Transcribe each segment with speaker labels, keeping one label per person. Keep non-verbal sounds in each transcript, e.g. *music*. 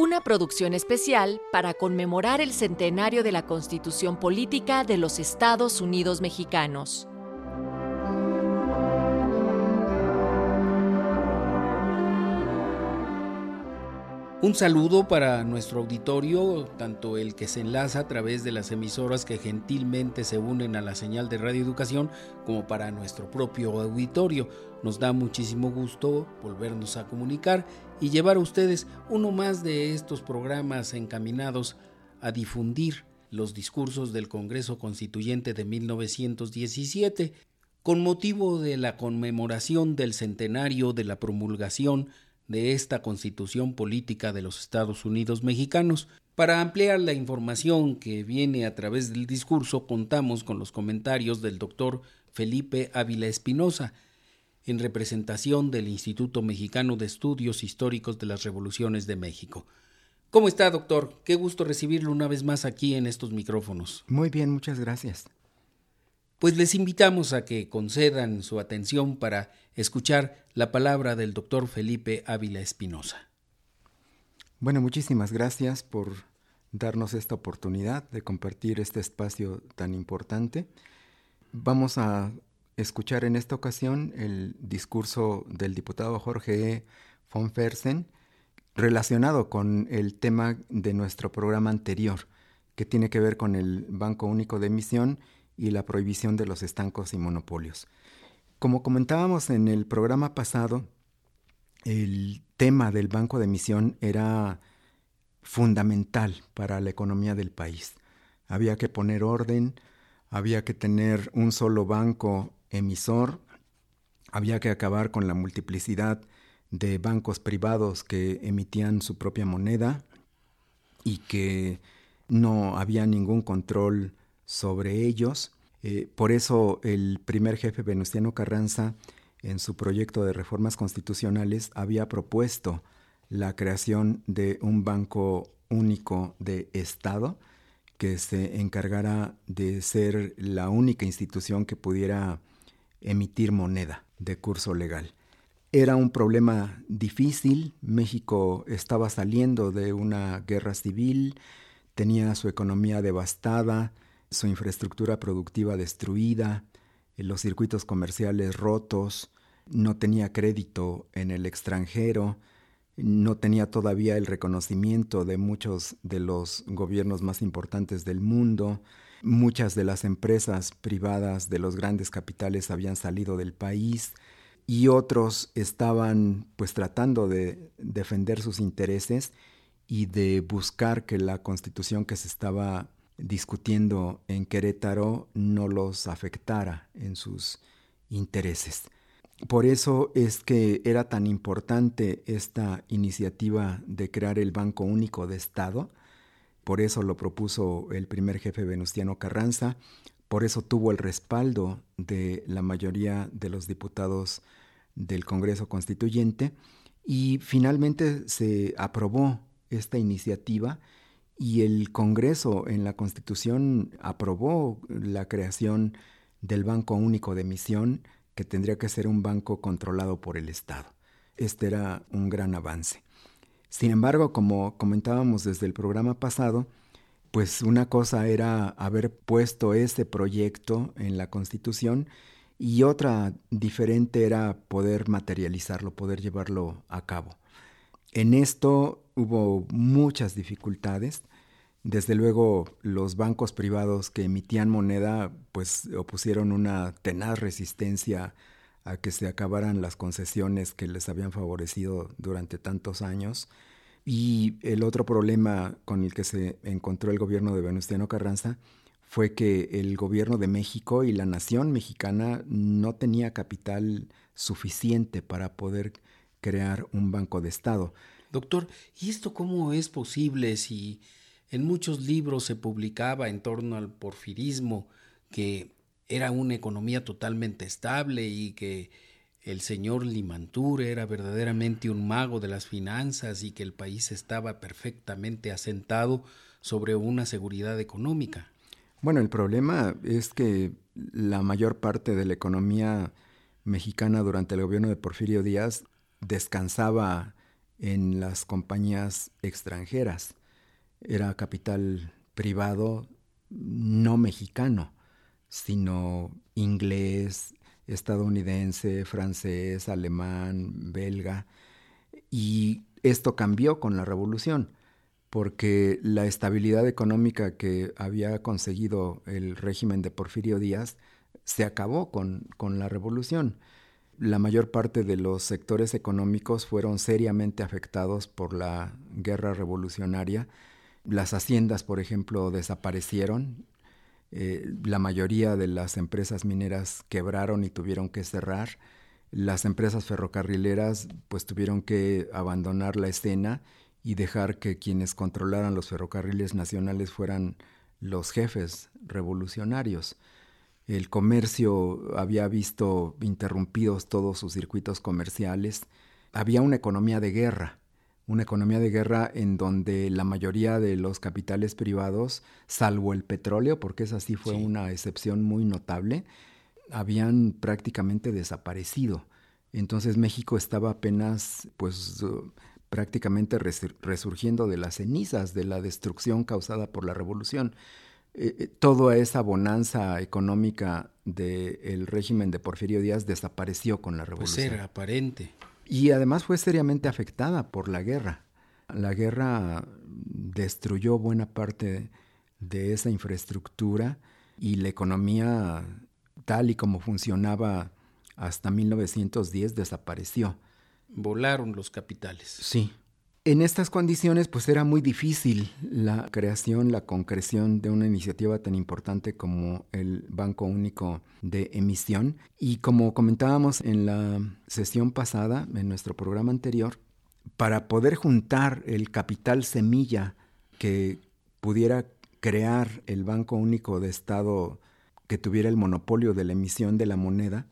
Speaker 1: Una producción especial para conmemorar el centenario de la Constitución Política de los Estados Unidos Mexicanos.
Speaker 2: Un saludo para nuestro auditorio, tanto el que se enlaza a través de las emisoras que gentilmente se unen a la señal de Radio Educación, como para nuestro propio auditorio. Nos da muchísimo gusto volvernos a comunicar y llevar a ustedes uno más de estos programas encaminados a difundir los discursos del Congreso Constituyente de 1917 con motivo de la conmemoración del centenario de la promulgación de esta Constitución Política de los Estados Unidos Mexicanos. Para ampliar la información que viene a través del discurso, contamos con los comentarios del doctor Felipe Ávila Espinosa, en representación del Instituto Mexicano de Estudios Históricos de las Revoluciones de México. ¿Cómo está, doctor? Qué gusto recibirlo una vez más aquí en estos micrófonos.
Speaker 3: Muy bien, muchas gracias.
Speaker 2: Pues les invitamos a que concedan su atención para escuchar la palabra del doctor Felipe Ávila Espinosa.
Speaker 3: Bueno, muchísimas gracias por darnos esta oportunidad de compartir este espacio tan importante. Vamos a escuchar en esta ocasión el discurso del diputado Jorge E. von Fersen relacionado con el tema de nuestro programa anterior, que tiene que ver con el Banco Único de Emisión y la prohibición de los estancos y monopolios. Como comentábamos en el programa pasado, el tema del banco de emisión era fundamental para la economía del país. Había que poner orden, había que tener un solo banco emisor, había que acabar con la multiplicidad de bancos privados que emitían su propia moneda y que no había ningún control sobre ellos. Eh, por eso el primer jefe Venustiano Carranza, en su proyecto de reformas constitucionales, había propuesto la creación de un banco único de Estado que se encargara de ser la única institución que pudiera emitir moneda de curso legal. Era un problema difícil, México estaba saliendo de una guerra civil, tenía su economía devastada, su infraestructura productiva destruida, eh, los circuitos comerciales rotos, no tenía crédito en el extranjero, no tenía todavía el reconocimiento de muchos de los gobiernos más importantes del mundo, muchas de las empresas privadas de los grandes capitales habían salido del país y otros estaban pues tratando de defender sus intereses y de buscar que la constitución que se estaba discutiendo en Querétaro no los afectara en sus intereses. Por eso es que era tan importante esta iniciativa de crear el Banco Único de Estado, por eso lo propuso el primer jefe Venustiano Carranza, por eso tuvo el respaldo de la mayoría de los diputados del Congreso Constituyente. Y finalmente se aprobó esta iniciativa y el Congreso en la Constitución aprobó la creación del Banco Único de Emisión, que tendría que ser un banco controlado por el Estado. Este era un gran avance. Sin embargo, como comentábamos desde el programa pasado, pues una cosa era haber puesto ese proyecto en la Constitución y otra diferente era poder materializarlo, poder llevarlo a cabo. En esto hubo muchas dificultades. Desde luego, los bancos privados que emitían moneda, pues opusieron una tenaz resistencia a que se acabaran las concesiones que les habían favorecido durante tantos años. Y el otro problema con el que se encontró el gobierno de Venustiano Carranza fue que el gobierno de México y la nación mexicana no tenía capital suficiente para poder crear un banco de Estado.
Speaker 2: Doctor, ¿y esto cómo es posible si en muchos libros se publicaba en torno al porfirismo que era una economía totalmente estable y que el señor Limantur era verdaderamente un mago de las finanzas y que el país estaba perfectamente asentado sobre una seguridad económica.
Speaker 3: Bueno, el problema es que la mayor parte de la economía mexicana durante el gobierno de Porfirio Díaz descansaba en las compañías extranjeras. Era capital privado no mexicano, sino inglés, estadounidense, francés, alemán, belga. Y esto cambió con la revolución, porque la estabilidad económica que había conseguido el régimen de Porfirio Díaz se acabó con, con la revolución. La mayor parte de los sectores económicos fueron seriamente afectados por la guerra revolucionaria. Las haciendas, por ejemplo, desaparecieron, eh, la mayoría de las empresas mineras quebraron y tuvieron que cerrar. Las empresas ferrocarrileras pues tuvieron que abandonar la escena y dejar que quienes controlaran los ferrocarriles nacionales fueran los jefes revolucionarios. El comercio había visto interrumpidos todos sus circuitos comerciales. Había una economía de guerra una economía de guerra en donde la mayoría de los capitales privados, salvo el petróleo, porque esa sí fue una excepción muy notable, habían prácticamente desaparecido. Entonces México estaba apenas, pues, prácticamente resurgiendo de las cenizas de la destrucción causada por la revolución. Eh, eh, toda esa bonanza económica del régimen de Porfirio Díaz desapareció con la pues revolución.
Speaker 2: Pues era aparente.
Speaker 3: Y además fue seriamente afectada por la guerra. La guerra destruyó buena parte de esa infraestructura y la economía tal y como funcionaba hasta 1910 desapareció.
Speaker 2: Volaron los capitales.
Speaker 3: Sí, en estas condiciones, pues era muy difícil la creación, la concreción de una iniciativa tan importante como el Banco Único de Emisión. Y como comentábamos en la sesión pasada, en nuestro programa anterior, para poder juntar el capital semilla que pudiera crear el Banco Único de Estado que tuviera el monopolio de la emisión de la moneda,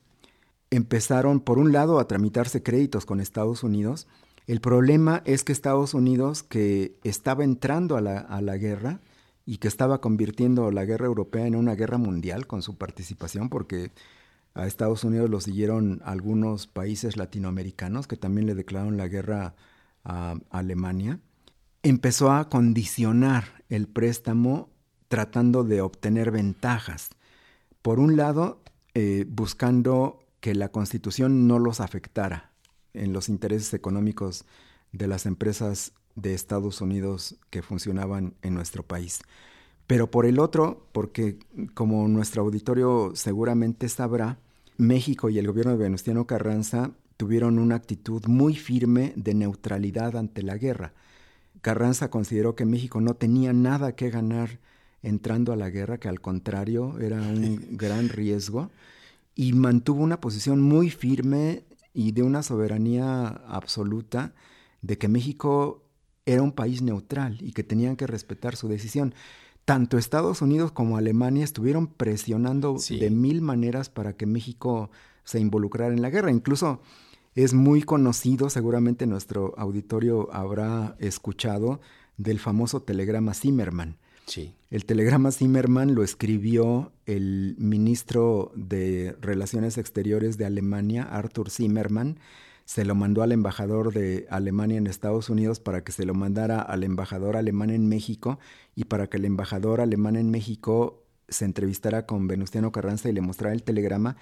Speaker 3: empezaron por un lado a tramitarse créditos con Estados Unidos, el problema es que Estados Unidos, que estaba entrando a la, guerra y que estaba convirtiendo la guerra europea en una guerra mundial con su participación, porque a Estados Unidos lo siguieron algunos países latinoamericanos que también le declararon la guerra a Alemania, empezó a condicionar el préstamo tratando de obtener ventajas. Por un lado, eh, buscando que la constitución no los afectara en los intereses económicos de las empresas de Estados Unidos que funcionaban en nuestro país. Pero por el otro, porque como nuestro auditorio seguramente sabrá, México y el gobierno de Venustiano Carranza tuvieron una actitud muy firme de neutralidad ante la guerra. Carranza consideró que México no tenía nada que ganar entrando a la guerra, que al contrario era un *laughs* gran riesgo, y mantuvo una posición muy firme y de una soberanía absoluta de que México era un país neutral y que tenían que respetar su decisión. Tanto Estados Unidos como Alemania estuvieron presionando de mil maneras para que México se involucrara en la guerra. Incluso es muy conocido, seguramente nuestro auditorio habrá escuchado, del famoso telegrama Zimmerman el telegrama Zimmermann lo escribió el ministro de Relaciones Exteriores de Alemania, Arthur Zimmermann. Se lo mandó al embajador de Alemania en Estados Unidos para que se lo mandara al embajador alemán en México y para que el embajador alemán en México se entrevistara con Venustiano Carranza y le mostrara el telegrama.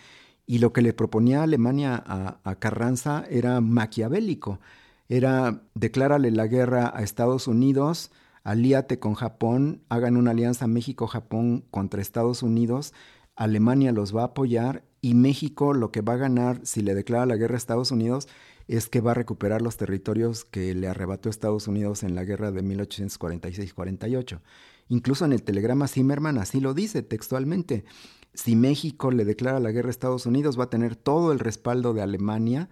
Speaker 3: Y lo que le proponía Alemania a, a Carranza era maquiavélico. Era declárale la guerra a Estados Unidos, alíate con Japón, hagan una alianza México-Japón contra Estados Unidos, Alemania los va a apoyar y México lo que va a ganar si le declara la guerra a Estados Unidos es que va a recuperar los territorios que le arrebató Estados Unidos en la guerra de 1846-48. Incluso en el telegrama Zimmerman así lo dice textualmente. Si México le declara la guerra a Estados Unidos, va a tener todo el respaldo de Alemania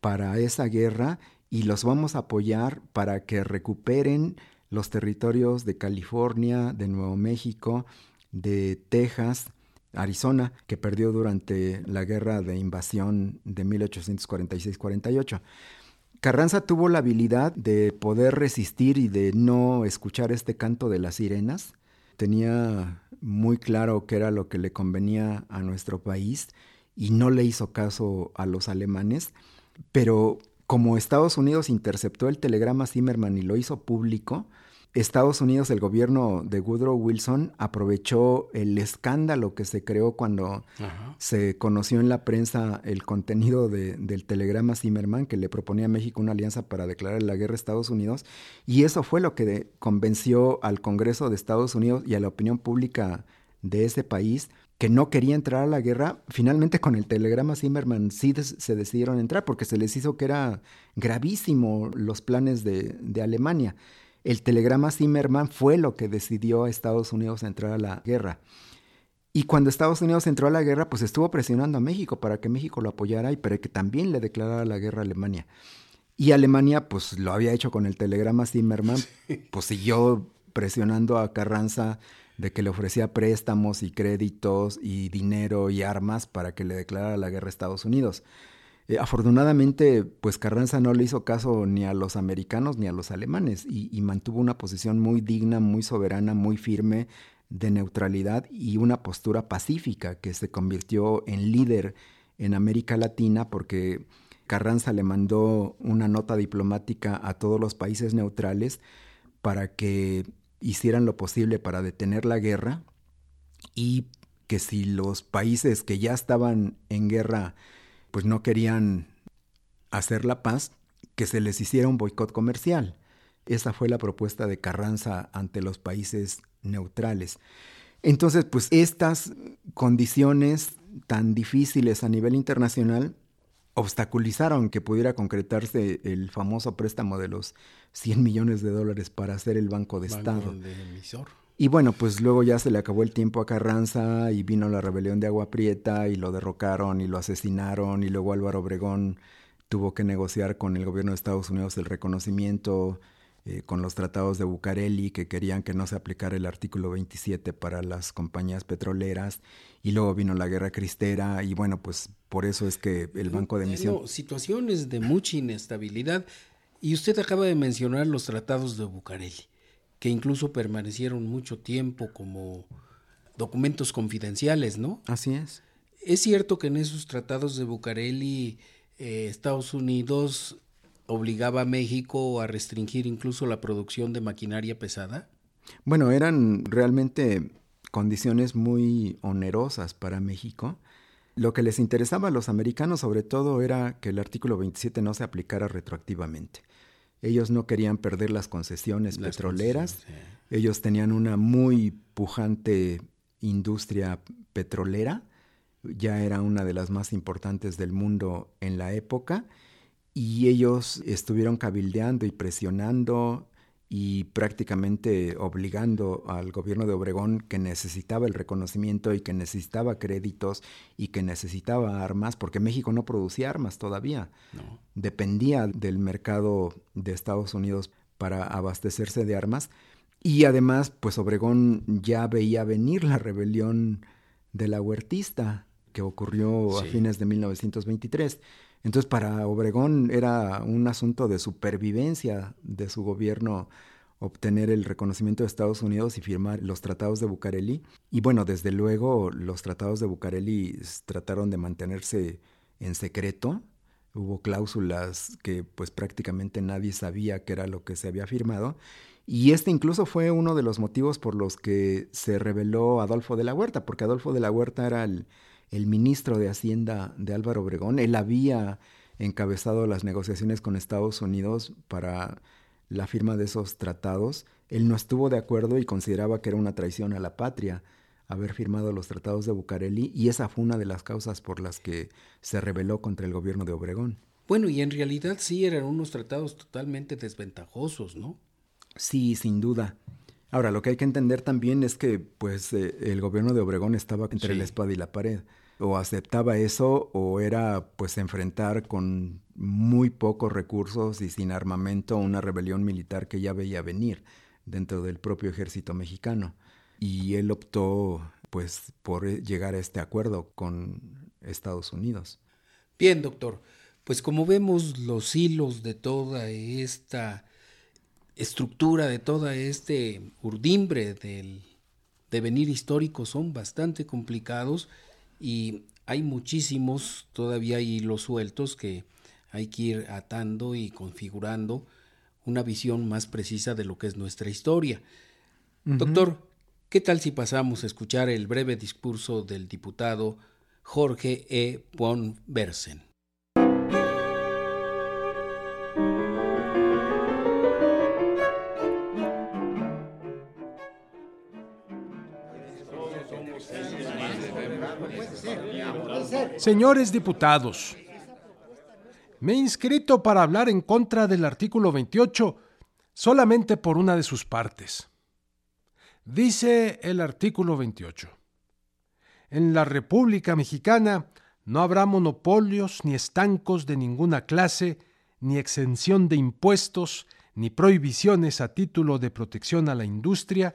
Speaker 3: para esa guerra y los vamos a apoyar para que recuperen los territorios de California, de Nuevo México, de Texas, Arizona, que perdió durante la guerra de invasión de 1846-48. Carranza tuvo la habilidad de poder resistir y de no escuchar este canto de las sirenas. Tenía muy claro qué era lo que le convenía a nuestro país y no le hizo caso a los alemanes, pero como Estados Unidos interceptó el telegrama Zimmerman y lo hizo público, Estados Unidos, el gobierno de Woodrow Wilson, aprovechó el escándalo que se creó cuando se conoció en la prensa el contenido del telegrama Zimmerman que le proponía a México una alianza para declarar la guerra a Estados Unidos. Y eso fue lo que convenció al Congreso de Estados Unidos y a la opinión pública de ese país que no quería entrar a la guerra, finalmente con el telegrama Zimmerman sí se decidieron entrar porque se les hizo que era gravísimo los planes de, de Alemania. El telegrama Zimmerman fue lo que decidió a Estados Unidos entrar a la guerra. Y cuando Estados Unidos entró a la guerra, pues estuvo presionando a México para que México lo apoyara y para que también le declarara la guerra a Alemania. Y Alemania, pues lo había hecho con el telegrama Zimmerman, pues siguió presionando a Carranza de que le ofrecía préstamos y créditos y dinero y armas para que le declarara la guerra a Estados Unidos. Eh, afortunadamente, pues Carranza no le hizo caso ni a los americanos ni a los alemanes y, mantuvo una posición muy digna, muy soberana, muy firme de neutralidad y una postura pacífica que se convirtió en líder en América Latina porque Carranza le mandó una nota diplomática a todos los países neutrales para que hicieran lo posible para detener la guerra y que si los países que ya estaban en guerra pues no querían hacer la paz, que se les hiciera un boicot comercial. Esa fue la propuesta de Carranza ante los países neutrales. Entonces, pues estas condiciones tan difíciles a nivel internacional obstaculizaron que pudiera concretarse el famoso préstamo de los 100 millones de dólares para hacer el Banco de Estado. Y bueno, pues luego ya se le acabó el tiempo a Carranza y vino la rebelión de Agua Prieta y lo derrocaron y lo asesinaron y luego Álvaro Obregón tuvo que negociar con el gobierno de Estados Unidos el reconocimiento eh, con los tratados de Bucareli que querían que no se aplicara el artículo 27 para las compañías petroleras y luego vino la guerra cristera y bueno, pues por eso es que el Banco de Emisión...
Speaker 2: situaciones de mucha inestabilidad y usted acaba de mencionar los tratados de Bucareli que incluso permanecieron mucho tiempo como documentos confidenciales, ¿no?
Speaker 3: Así es.
Speaker 2: Es cierto que en esos tratados de Bucareli eh, Estados Unidos obligaba a México a restringir incluso la producción de maquinaria pesada.
Speaker 3: Bueno, eran realmente condiciones muy onerosas para México. Lo que les interesaba a los americanos sobre todo era que el artículo 27 no se aplicara retroactivamente. Ellos no querían perder las concesiones petroleras. Ellos tenían una muy pujante industria petrolera. Ya era una de las más importantes del mundo en la época. Y ellos estuvieron cabildeando y presionando y prácticamente obligando al gobierno de Obregón que necesitaba el reconocimiento y que necesitaba créditos y que necesitaba armas, porque México no producía armas todavía. Dependía del mercado de Estados Unidos para abastecerse de armas. Y además, pues Obregón ya veía venir la rebelión de la huertista que ocurrió a fines de 1923. Entonces para Obregón era un asunto de supervivencia de su gobierno obtener el reconocimiento de Estados Unidos y firmar los tratados de Bucareli. Y bueno, desde luego los tratados de Bucareli trataron de mantenerse en secreto. Hubo cláusulas que pues prácticamente nadie sabía qué era lo que se había firmado. Y este incluso fue uno de los motivos por los que se reveló Adolfo de la Huerta, porque Adolfo de la Huerta era el, el ministro de Hacienda de Álvaro Obregón. Él había encabezado las negociaciones con Estados Unidos para la firma de esos tratados. Él no estuvo de acuerdo y consideraba que era una traición a la patria haber firmado los tratados de Bucareli y esa fue una de las causas por las que se rebeló contra el gobierno de Obregón.
Speaker 2: Bueno, y en realidad sí eran unos tratados totalmente desventajosos, ¿no?
Speaker 3: Sí, sin duda. Ahora, lo que hay que entender también es que pues eh, el gobierno de Obregón estaba entre la espada y la pared. O aceptaba eso o era pues enfrentar con muy pocos recursos y sin armamento una rebelión militar que ya veía venir dentro del propio ejército mexicano. Y él optó pues por llegar a este acuerdo con Estados Unidos.
Speaker 2: Bien, doctor. Pues como vemos los hilos de toda esta estructura, de toda este urdimbre del devenir histórico son bastante complicados y hay muchísimos todavía hilos sueltos que hay que ir atando y configurando una visión más precisa de lo que es nuestra historia. Doctor, ¿qué tal si pasamos a escuchar el breve discurso del diputado Jorge E. von Bersen?
Speaker 4: Señores diputados, me he inscrito para hablar en contra del artículo 28 solamente por una de sus partes. Dice el artículo 28. En la República Mexicana no habrá monopolios ni estancos de ninguna clase, ni exención de impuestos, ni prohibiciones a título de protección a la industria,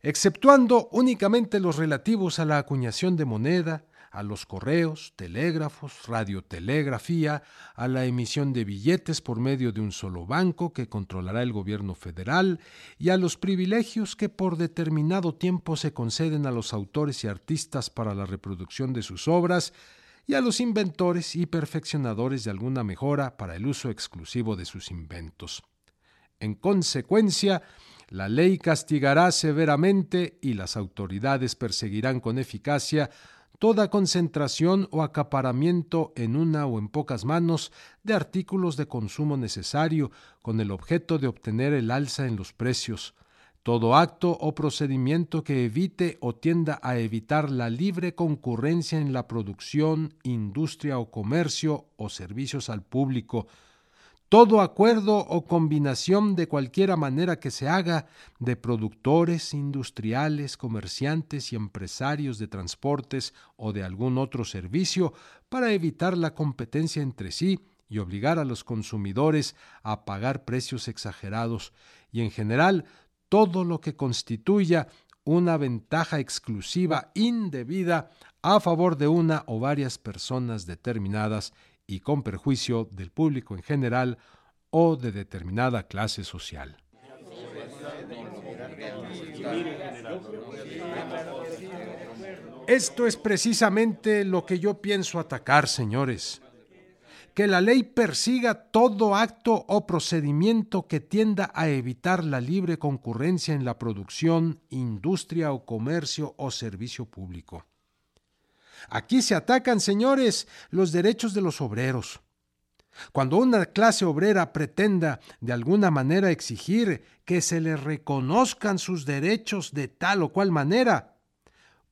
Speaker 4: exceptuando únicamente los relativos a la acuñación de moneda, a los correos, telégrafos, radiotelegrafía, a la emisión de billetes por medio de un solo banco que controlará el gobierno federal y a los privilegios que por determinado tiempo se conceden a los autores y artistas para la reproducción de sus obras y a los inventores y perfeccionadores de alguna mejora para el uso exclusivo de sus inventos. En consecuencia, la ley castigará severamente y las autoridades perseguirán con eficacia toda concentración o acaparamiento en una o en pocas manos de artículos de consumo necesario con el objeto de obtener el alza en los precios, todo acto o procedimiento que evite o tienda a evitar la libre concurrencia en la producción, industria o comercio o servicios al público, todo acuerdo o combinación de cualquiera manera que se haga de productores, industriales, comerciantes y empresarios de transportes o de algún otro servicio para evitar la competencia entre sí y obligar a los consumidores a pagar precios exagerados. Y en general todo lo que constituya una ventaja exclusiva indebida a favor de una o varias personas determinadas y con perjuicio del público en general o de determinada clase social. Esto es precisamente lo que yo pienso atacar, señores. Que la ley persiga todo acto o procedimiento que tienda a evitar la libre concurrencia en la producción, industria o comercio o servicio público. Aquí se atacan, señores, los derechos de los obreros. Cuando una clase obrera pretenda de alguna manera exigir que se le reconozcan sus derechos de tal o cual manera,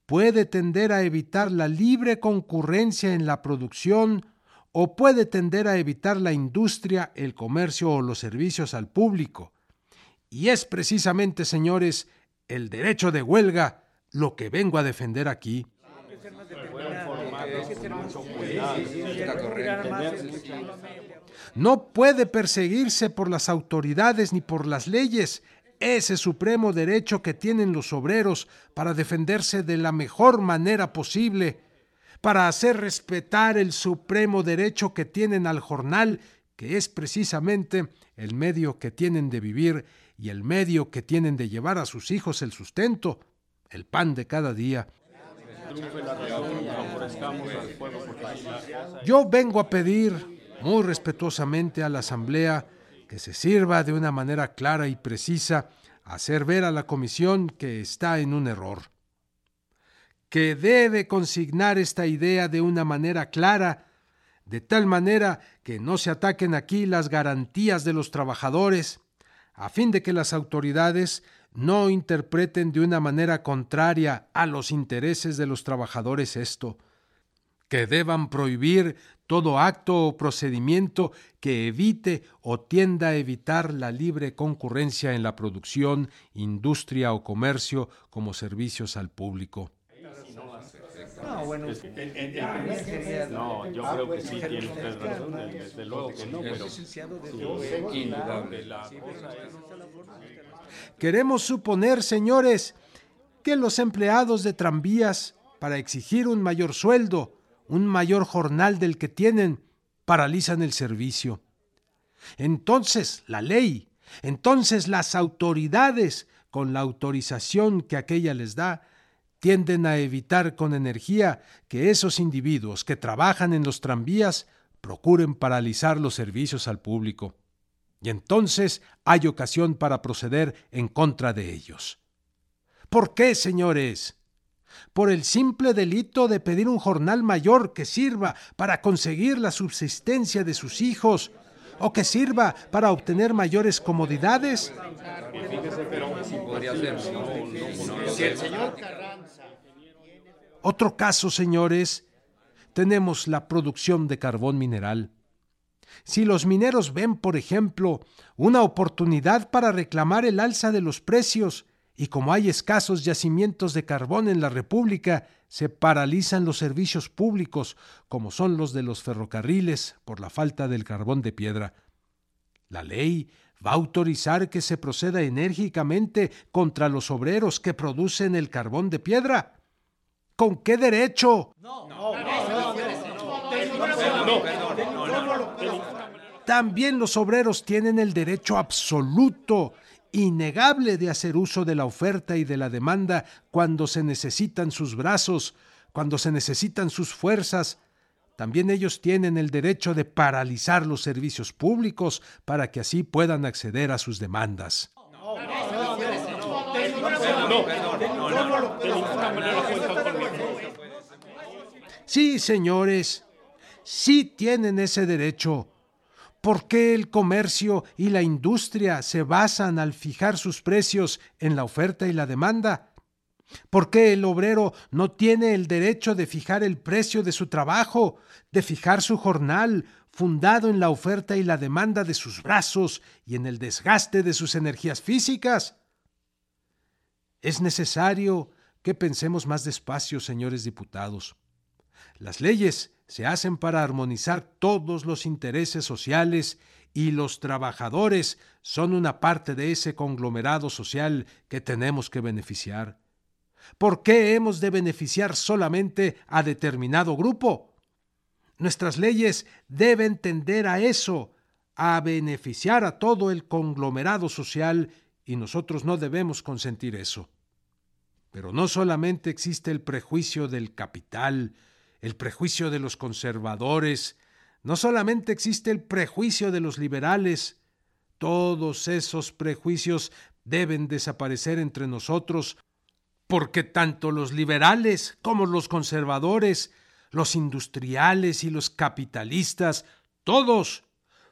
Speaker 4: puede tender a evitar la libre concurrencia en la producción o puede tender a evitar la industria, el comercio o los servicios al público. Y es precisamente, señores, el derecho de huelga lo que vengo a defender aquí. No puede perseguirse por las autoridades ni por las leyes. Ese supremo derecho que tienen los obreros para defenderse de la mejor manera posible, para hacer respetar el supremo derecho que tienen al jornal, que es precisamente el medio que tienen de vivir y el medio que tienen de llevar a sus hijos el sustento, el pan de cada día. Yo vengo a pedir muy respetuosamente a la Asamblea que se sirva de una manera clara y precisa hacer ver a la Comisión que está en un error, que debe consignar esta idea de una manera clara, de tal manera que no se ataquen aquí las garantías de los trabajadores, a fin de que las autoridades no interpreten de una manera contraria a los intereses de los trabajadores esto, que deban prohibir todo acto o procedimiento que evite o tienda a evitar la libre concurrencia en la producción, industria o comercio como servicios al público.
Speaker 5: No, bueno, no, yo creo que sí tiene usted razón, desde luego que no, pero
Speaker 4: Queremos suponer, señores, que los empleados de tranvías, para exigir un mayor sueldo, un mayor jornal del que tienen, paralizan el servicio. Entonces la ley, entonces las autoridades, con la autorización que aquella les da, tienden a evitar con energía que esos individuos que trabajan en los tranvías procuren paralizar los servicios al público. Y entonces hay ocasión para proceder en contra de ellos. ¿Por qué, señores? Por el simple delito de pedir un jornal mayor que sirva para conseguir la subsistencia de sus hijos o que sirva para obtener mayores comodidades. Otro caso, señores, tenemos la producción de carbón mineral. Si los mineros ven, por ejemplo, una oportunidad para reclamar el alza de los precios, y como hay escasos yacimientos de carbón en la República, se paralizan los servicios públicos, como son los de los ferrocarriles, por la falta del carbón de piedra. La ley va a autorizar que se proceda enérgicamente contra los obreros que producen el carbón de piedra. ¿Con qué derecho? También los obreros tienen el derecho absoluto, innegable de hacer uso de la oferta y de la demanda cuando se necesitan sus brazos, cuando se necesitan sus fuerzas. También ellos tienen el derecho de paralizar los servicios públicos para que así puedan acceder a sus demandas. Sí, señores, sí tienen ese derecho. ¿Por qué el comercio y la industria se basan al fijar sus precios en la oferta y la demanda? ¿Por qué el obrero no tiene el derecho de fijar el precio de su trabajo, de fijar su jornal, fundado en la oferta y la demanda de sus brazos y en el desgaste de sus energías físicas? Es necesario que pensemos más despacio, señores diputados. Las leyes se hacen para armonizar todos los intereses sociales y los trabajadores son una parte de ese conglomerado social que tenemos que beneficiar. ¿Por qué hemos de beneficiar solamente a determinado grupo? Nuestras leyes deben tender a eso, a beneficiar a todo el conglomerado social y nosotros no debemos consentir eso. Pero no solamente existe el prejuicio del capital, el prejuicio de los conservadores, no solamente existe el prejuicio de los liberales, todos esos prejuicios deben desaparecer entre nosotros, porque tanto los liberales como los conservadores, los industriales y los capitalistas, todos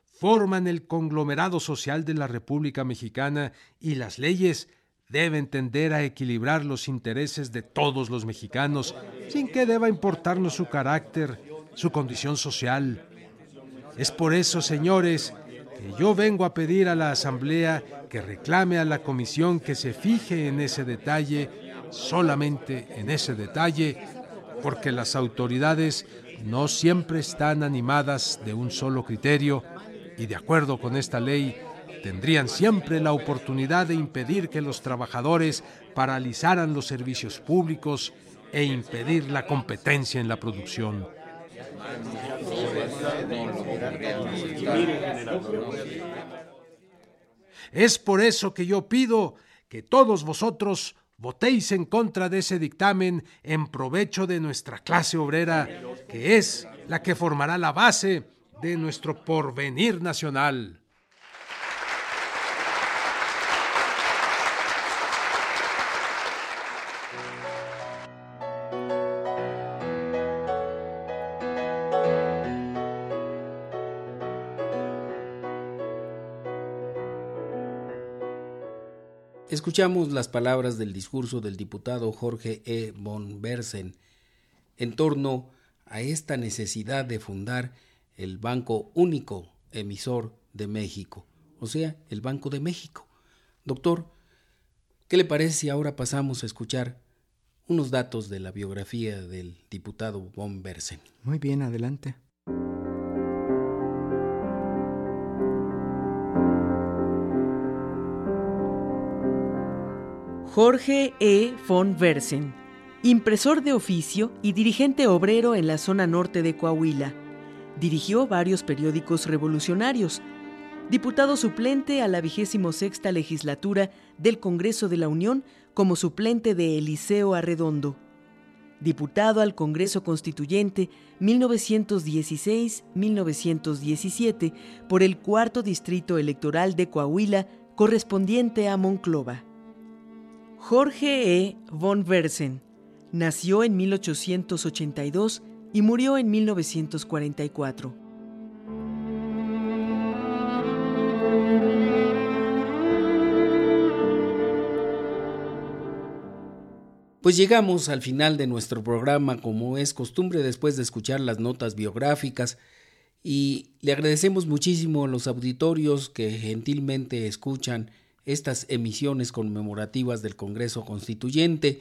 Speaker 4: forman el conglomerado social de la República Mexicana y las leyes deben tender a equilibrar los intereses de todos los mexicanos, sin que deba importarnos su carácter, su condición social. Es por eso, señores, que yo vengo a pedir a la Asamblea que reclame a la Comisión que se fije en ese detalle, solamente en ese detalle, porque las autoridades no siempre están animadas de un solo criterio y de acuerdo con esta ley tendrían siempre la oportunidad de impedir que los trabajadores paralizaran los servicios públicos e impedir la competencia en la producción. Es por eso que yo pido que todos vosotros votéis en contra de ese dictamen en provecho de nuestra clase obrera, que es la que formará la base de nuestro porvenir nacional.
Speaker 2: Escuchamos las palabras del discurso del diputado Jorge E. von Bersen en torno a esta necesidad de fundar el Banco Único Emisor de México, o sea, el Banco de México. Doctor, ¿qué le parece si ahora pasamos a escuchar unos datos de la biografía del diputado von Bersen?
Speaker 3: Muy bien, adelante.
Speaker 6: Jorge E. von Versen, impresor de oficio y dirigente obrero en la zona norte de Coahuila. Dirigió varios periódicos revolucionarios. Diputado suplente a la vigésimo sexta legislatura del Congreso de la Unión como suplente de Eliseo Arredondo. Diputado al Congreso Constituyente 1916-1917 por el cuarto distrito electoral de Coahuila correspondiente a Monclova. Jorge E. von Versen nació en 1882 y murió en 1944.
Speaker 2: Pues llegamos al final de nuestro programa, como es costumbre después de escuchar las notas biográficas, y le agradecemos muchísimo a los auditorios que gentilmente escuchan estas emisiones conmemorativas del Congreso Constituyente,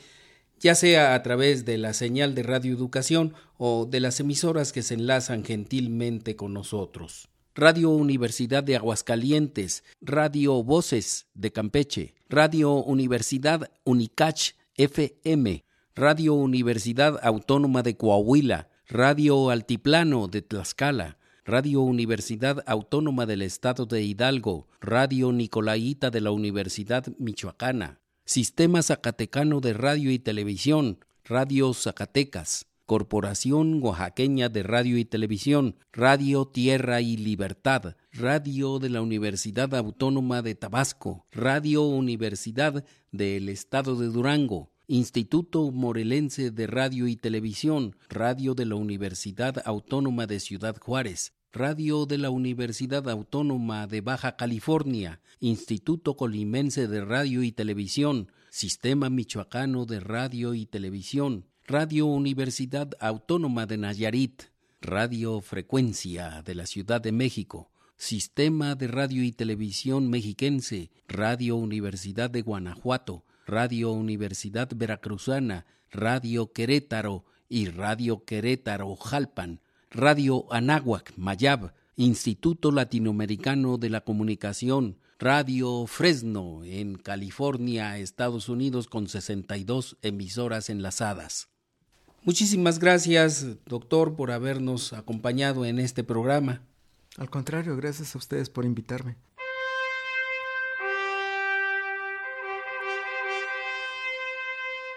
Speaker 2: ya sea a través de la señal de Radio Educación o de las emisoras que se enlazan gentilmente con nosotros. Radio Universidad de Aguascalientes, Radio Voces de Campeche, Radio Universidad Unicach FM, Radio Universidad Autónoma de Coahuila, Radio Altiplano de Tlaxcala, Radio Universidad Autónoma del Estado de Hidalgo, Radio Nicolaita de la Universidad Michoacana, Sistema Zacatecano de Radio y Televisión, Radio Zacatecas, Corporación Oaxaqueña de Radio y Televisión, Radio Tierra y Libertad, Radio de la Universidad Autónoma de Tabasco, Radio Universidad del Estado de Durango, Instituto Morelense de Radio y Televisión, Radio de la Universidad Autónoma de Ciudad Juárez, Radio de la Universidad Autónoma de Baja California, Instituto Colimense de Radio y Televisión, Sistema Michoacano de Radio y Televisión, Radio Universidad Autónoma de Nayarit, Radio Frecuencia de la Ciudad de México, Sistema de Radio y Televisión Mexiquense, Radio Universidad de Guanajuato, Radio Universidad Veracruzana, Radio Querétaro y Radio Querétaro Jalpan, Radio Anáhuac Mayab, Instituto Latinoamericano de la Comunicación, Radio Fresno en California, Estados Unidos, con 62 emisoras enlazadas. Muchísimas gracias, doctor, por habernos acompañado en este programa.
Speaker 3: Al contrario, gracias a ustedes por invitarme.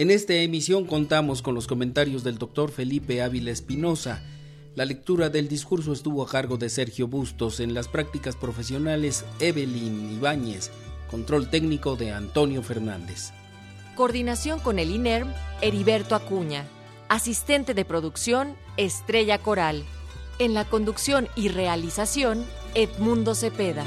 Speaker 2: En esta emisión contamos con los comentarios del doctor Felipe Ávila Espinosa. La lectura del discurso estuvo a cargo de Sergio Bustos en las prácticas profesionales Evelyn Ibáñez, control técnico de Antonio Fernández.
Speaker 1: Coordinación con el INERM, Heriberto Acuña. Asistente de producción, Estrella Coral. En la conducción y realización, Edmundo Cepeda.